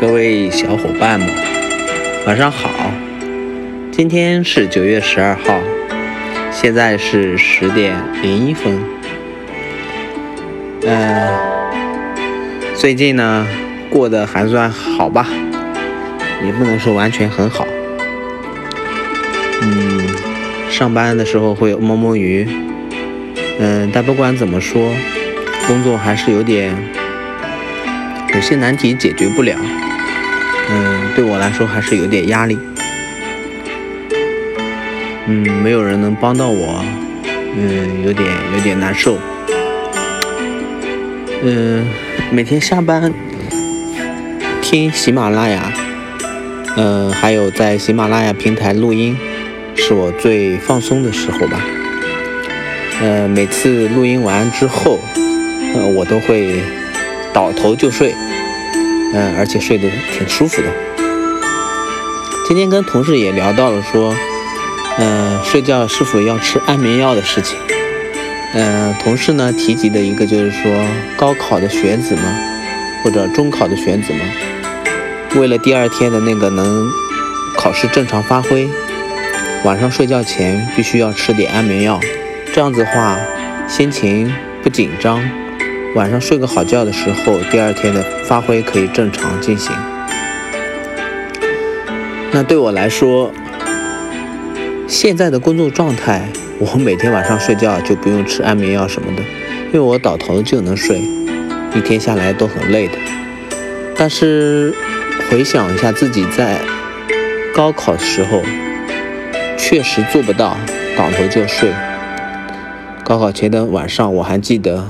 各位小伙伴们，晚上好！今天是九月十二号，现在是十点零一分。嗯，最近呢过得还算好吧，也不能说完全很好。嗯，上班的时候会摸摸鱼，嗯，但不管怎么说，工作还是有点有些难题解决不了。嗯，对我来说还是有点压力。嗯，没有人能帮到我，嗯，有点有点难受。嗯，每天下班听喜马拉雅，嗯，还有在喜马拉雅平台录音，是我最放松的时候吧。呃，每次录音完之后，我都会倒头就睡。嗯，而且睡得挺舒服的。今天跟同事也聊到了说，嗯，睡觉是否要吃安眠药的事情。嗯，同事呢提及的一个就是说，高考的学子们或者中考的学子们，为了第二天的那个能考试正常发挥，晚上睡觉前必须要吃点安眠药，这样子话心情不紧张。晚上睡个好觉的时候，第二天的发挥可以正常进行。那对我来说，现在的工作状态，我每天晚上睡觉就不用吃安眠药什么的，因为我倒头就能睡，一天下来都很累的。但是回想一下自己在高考的时候，确实做不到倒头就睡。高考前的晚上，我还记得。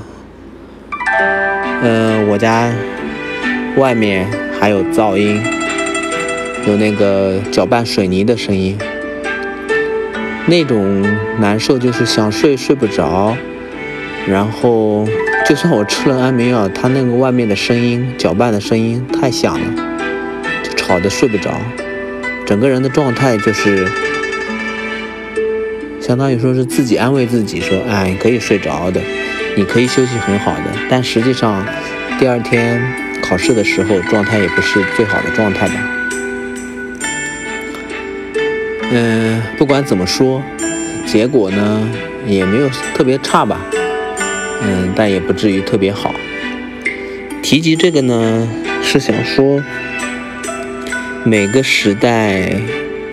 嗯，我家外面还有噪音，有那个搅拌水泥的声音，那种难受就是想睡睡不着，然后就算我吃了安眠药，它那个外面的声音搅拌的声音太响了，就吵得睡不着，整个人的状态就是相当于说是自己安慰自己说，哎，可以睡着的。你可以休息很好的，但实际上，第二天考试的时候状态也不是最好的状态吧。嗯，不管怎么说，结果呢也没有特别差吧。嗯，但也不至于特别好。提及这个呢，是想说，每个时代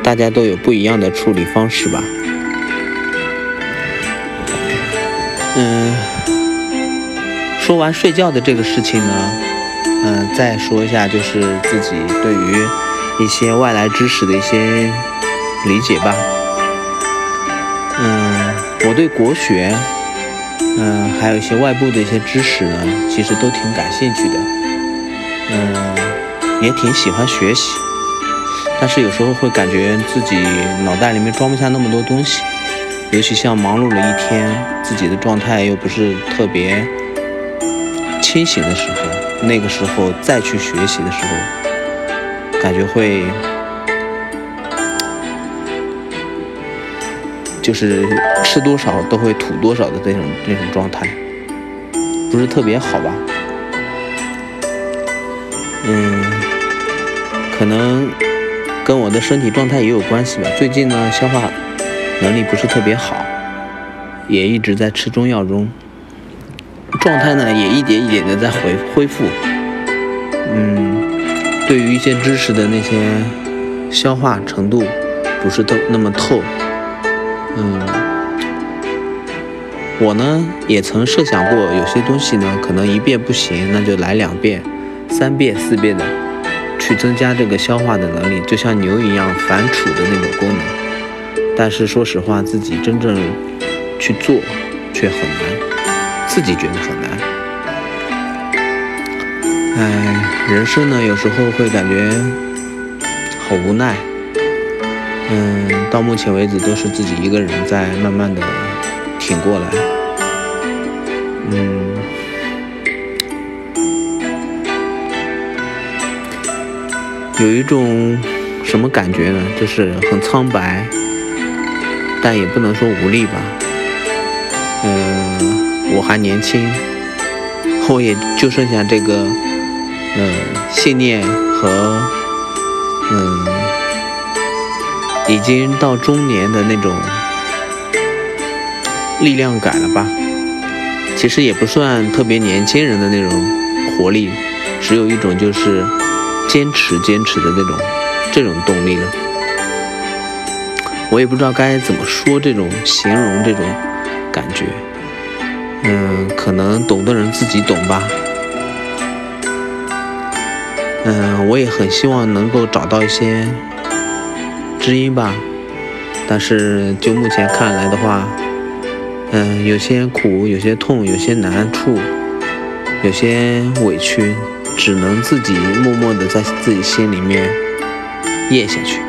大家都有不一样的处理方式吧。嗯。说完睡觉的这个事情呢，嗯，再说一下就是自己对于一些外来知识的一些理解吧。嗯，我对国学，嗯，还有一些外部的一些知识呢，其实都挺感兴趣的。嗯，也挺喜欢学习，但是有时候会感觉自己脑袋里面装不下那么多东西，尤其像忙碌了一天，自己的状态又不是特别。清醒的时候，那个时候再去学习的时候，感觉会就是吃多少都会吐多少的那种那种状态，不是特别好吧？嗯，可能跟我的身体状态也有关系吧。最近呢，消化能力不是特别好，也一直在吃中药中。状态呢也一点一点的在恢恢复，嗯，对于一些知识的那些消化程度不是都那么透，嗯，我呢也曾设想过有些东西呢可能一遍不行，那就来两遍、三遍、四遍的去增加这个消化的能力，就像牛一样反刍的那种功能。但是说实话，自己真正去做却很难。自己觉得很难，哎，人生呢，有时候会感觉好无奈。嗯，到目前为止都是自己一个人在慢慢的挺过来。嗯，有一种什么感觉呢？就是很苍白，但也不能说无力吧。嗯。我还年轻，我也就剩下这个，嗯，信念和，嗯，已经到中年的那种力量感了吧。其实也不算特别年轻人的那种活力，只有一种就是坚持坚持的那种这种动力了。我也不知道该怎么说这种形容这种感觉。嗯，可能懂的人自己懂吧。嗯，我也很希望能够找到一些知音吧，但是就目前看来的话，嗯，有些苦，有些痛，有些难处，有些委屈，只能自己默默的在自己心里面咽下去。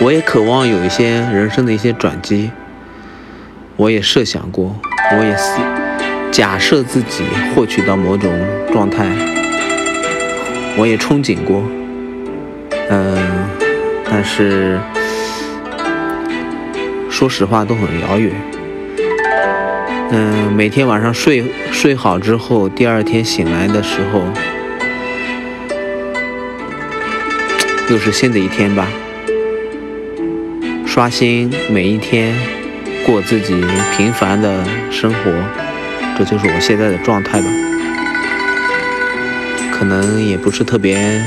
我也渴望有一些人生的一些转机。我也设想过，我也是假设自己获取到某种状态，我也憧憬过，嗯，但是说实话都很遥远。嗯，每天晚上睡睡好之后，第二天醒来的时候，又是新的一天吧，刷新每一天。过自己平凡的生活，这就是我现在的状态吧。可能也不是特别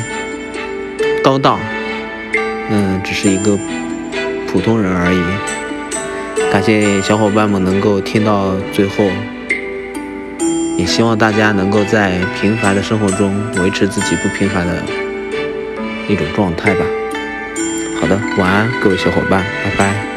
高档，嗯，只是一个普通人而已。感谢小伙伴们能够听到最后，也希望大家能够在平凡的生活中维持自己不平凡的一种状态吧。好的，晚安，各位小伙伴，拜拜。